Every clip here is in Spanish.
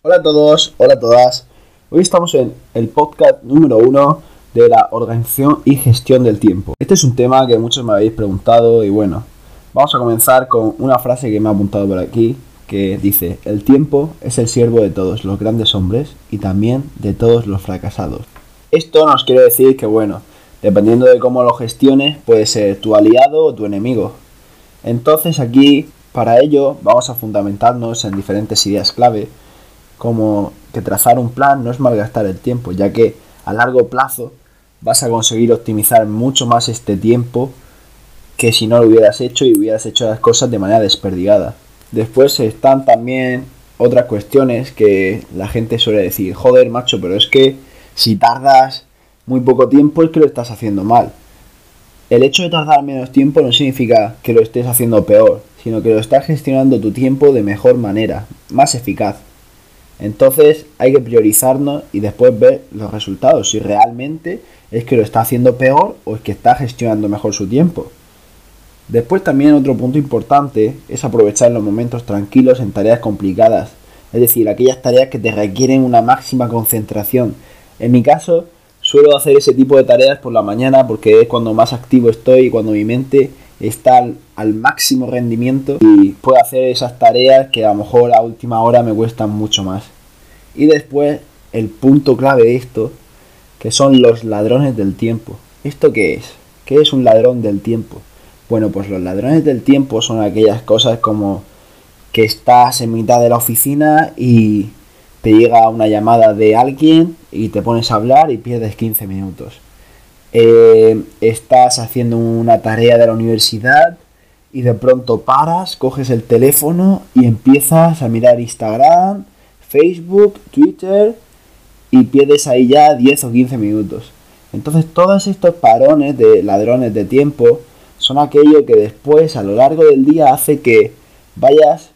Hola a todos, hola a todas. Hoy estamos en el podcast número uno de la organización y gestión del tiempo. Este es un tema que muchos me habéis preguntado y bueno, vamos a comenzar con una frase que me ha apuntado por aquí que dice, el tiempo es el siervo de todos los grandes hombres y también de todos los fracasados. Esto nos quiere decir que bueno, dependiendo de cómo lo gestiones, puede ser tu aliado o tu enemigo. Entonces aquí, para ello, vamos a fundamentarnos en diferentes ideas clave como que trazar un plan no es malgastar el tiempo, ya que a largo plazo vas a conseguir optimizar mucho más este tiempo que si no lo hubieras hecho y hubieras hecho las cosas de manera desperdigada. Después están también otras cuestiones que la gente suele decir, joder macho, pero es que si tardas muy poco tiempo es que lo estás haciendo mal. El hecho de tardar menos tiempo no significa que lo estés haciendo peor, sino que lo estás gestionando tu tiempo de mejor manera, más eficaz. Entonces hay que priorizarnos y después ver los resultados, si realmente es que lo está haciendo peor o es que está gestionando mejor su tiempo. Después también otro punto importante es aprovechar los momentos tranquilos en tareas complicadas, es decir, aquellas tareas que te requieren una máxima concentración. En mi caso, suelo hacer ese tipo de tareas por la mañana porque es cuando más activo estoy y cuando mi mente está al, máximo rendimiento y puedo hacer esas tareas que a lo mejor a última hora me cuestan mucho más. Y después el punto clave de esto, que son los ladrones del tiempo. ¿Esto qué es? ¿Qué es un ladrón del tiempo? Bueno, pues los ladrones del tiempo son aquellas cosas como que estás en mitad de la oficina y te llega una llamada de alguien y te pones a hablar y pierdes 15 minutos eh, estás haciendo una tarea de la universidad y de pronto paras, coges el teléfono y empiezas a mirar Instagram, Facebook, Twitter y pierdes ahí ya 10 o 15 minutos. Entonces todos estos parones de ladrones de tiempo son aquello que después a lo largo del día hace que vayas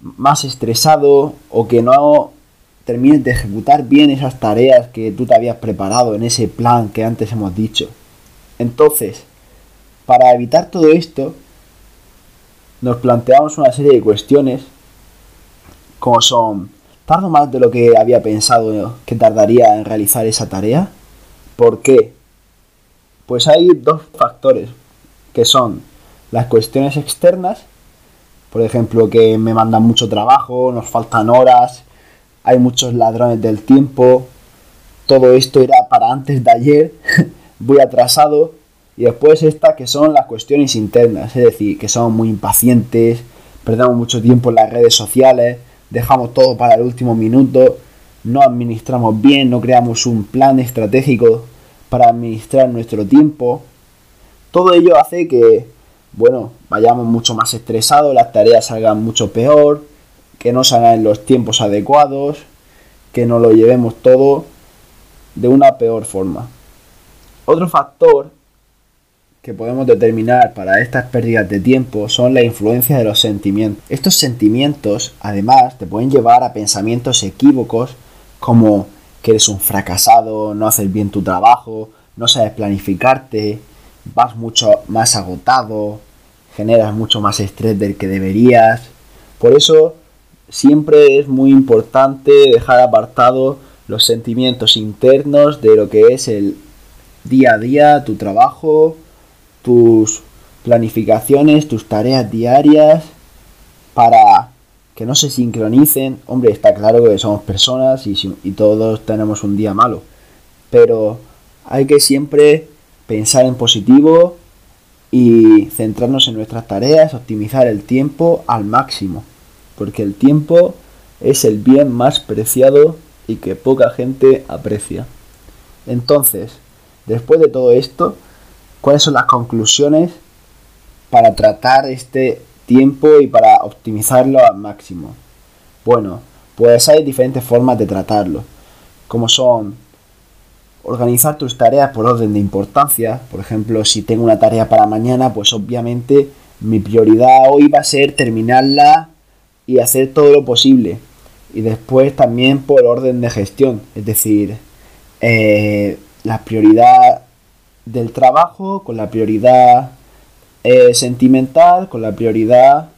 más estresado o que no termines de ejecutar bien esas tareas que tú te habías preparado en ese plan que antes hemos dicho. Entonces, para evitar todo esto, nos planteamos una serie de cuestiones como son, ¿tardo más de lo que había pensado que tardaría en realizar esa tarea? ¿Por qué? Pues hay dos factores, que son las cuestiones externas, por ejemplo, que me mandan mucho trabajo, nos faltan horas, hay muchos ladrones del tiempo, todo esto era para antes de ayer, voy atrasado, y después estas que son las cuestiones internas, es decir, que somos muy impacientes, perdemos mucho tiempo en las redes sociales, dejamos todo para el último minuto, no administramos bien, no creamos un plan estratégico para administrar nuestro tiempo. Todo ello hace que, bueno, vayamos mucho más estresados, las tareas salgan mucho peor, que no se en los tiempos adecuados, que no lo llevemos todo de una peor forma. Otro factor que podemos determinar para estas pérdidas de tiempo son la influencia de los sentimientos. Estos sentimientos, además, te pueden llevar a pensamientos equívocos como que eres un fracasado, no haces bien tu trabajo, no sabes planificarte, vas mucho más agotado, generas mucho más estrés del que deberías. Por eso siempre es muy importante dejar apartado los sentimientos internos de lo que es el día a día, tu trabajo, tus planificaciones, tus tareas diarias, para que no se sincronicen. Hombre, está claro que somos personas y, y todos tenemos un día malo, pero hay que siempre pensar en positivo y centrarnos en nuestras tareas, optimizar el tiempo al máximo porque el tiempo es el bien más preciado y que poca gente aprecia. Entonces, después de todo esto, ¿cuáles son las conclusiones para tratar este tiempo y para optimizarlo al máximo? Bueno, pues hay diferentes formas de tratarlo, como son organizar tus tareas por orden de importancia. Por ejemplo, si tengo una tarea para mañana, pues obviamente mi prioridad hoy va a ser terminarla y hacer todo lo posible. Y después también por orden de gestión, es decir, eh, la prioridad del trabajo con la prioridad eh, sentimental, con la prioridad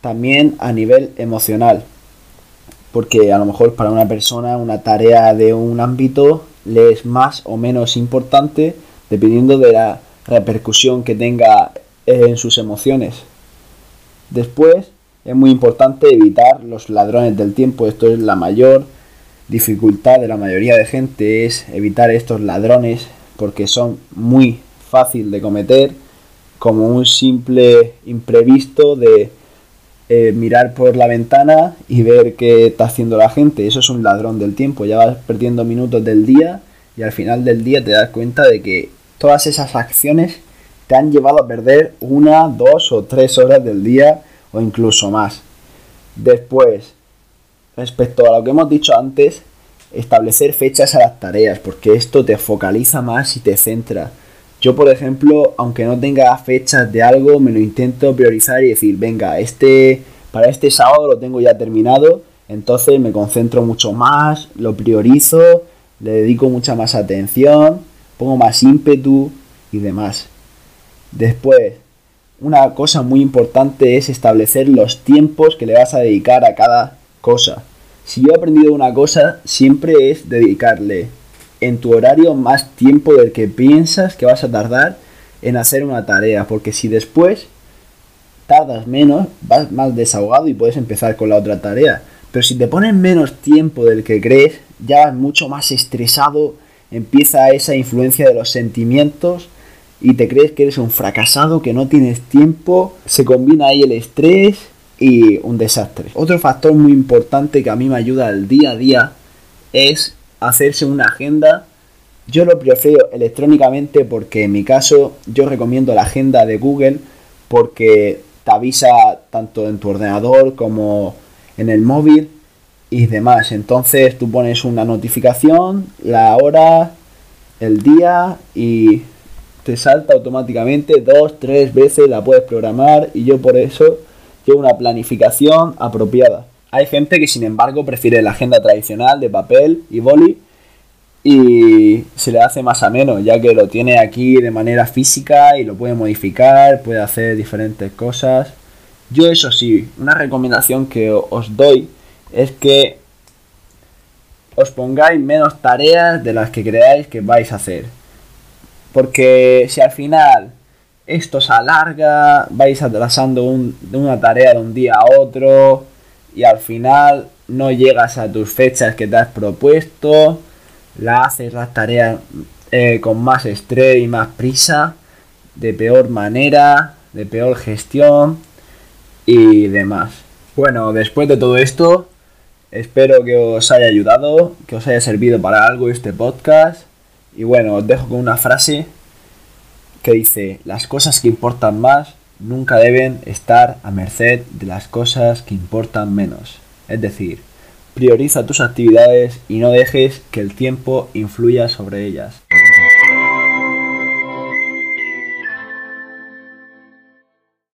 también a nivel emocional. porque a lo mejor para una persona una tarea de un ámbito le es más o menos importante dependiendo de la repercusión que tenga en sus emociones. Después es muy importante evitar los ladrones del tiempo. Esto es la mayor dificultad de la mayoría de gente, es evitar estos ladrones porque son muy fácil de cometer como un simple imprevisto de eh, mirar por la ventana y ver qué está haciendo la gente. Eso es un ladrón del tiempo. Ya vas perdiendo minutos del día y al final del día te das cuenta de que todas esas acciones te han llevado a perder una, dos o tres horas del día o incluso más. Después, respecto a lo que hemos dicho antes, establecer fechas a las tareas, porque esto te focaliza más y te centra. Yo, por ejemplo, aunque no tenga fechas de algo, me lo intento priorizar y decir, venga, este para este sábado lo tengo ya terminado, entonces me concentro mucho más, lo priorizo, le dedico mucha más atención, pongo más ímpetu y demás. Después, una cosa muy importante es establecer los tiempos que le vas a dedicar a cada cosa. Si yo he aprendido una cosa, siempre es dedicarle en tu horario más tiempo del que piensas que vas a tardar en hacer una tarea, porque si después tardas menos, vas más desahogado y puedes empezar con la otra tarea. Pero si te pones menos tiempo del que crees, ya vas mucho más estresado, empieza esa influencia de los sentimientos y te crees que eres un fracasado, que no tienes tiempo, se combina ahí el estrés y un desastre. Otro factor muy importante que a mí me ayuda al día a día es hacerse una agenda. Yo lo prefiero electrónicamente porque en mi caso yo recomiendo la agenda de Google porque te avisa tanto en tu ordenador como en el móvil y demás. Entonces tú pones una notificación, la hora, el día y te salta automáticamente dos, tres veces, la puedes programar y yo por eso llevo una planificación apropiada. Hay gente que sin embargo prefiere la agenda tradicional de papel y boli y se le hace más ameno ya que lo tiene aquí de manera física y lo puede modificar, puede hacer diferentes cosas. Yo eso sí, una recomendación que os doy es que os pongáis menos tareas de las que creáis que vais a hacer. Porque si al final esto se alarga, vais atrasando una tarea de un día a otro y al final no llegas a tus fechas que te has propuesto, la haces las tareas eh, con más estrés y más prisa, de peor manera, de peor gestión y demás. Bueno, después de todo esto, espero que os haya ayudado, que os haya servido para algo este podcast. Y bueno, os dejo con una frase que dice, las cosas que importan más nunca deben estar a merced de las cosas que importan menos. Es decir, prioriza tus actividades y no dejes que el tiempo influya sobre ellas.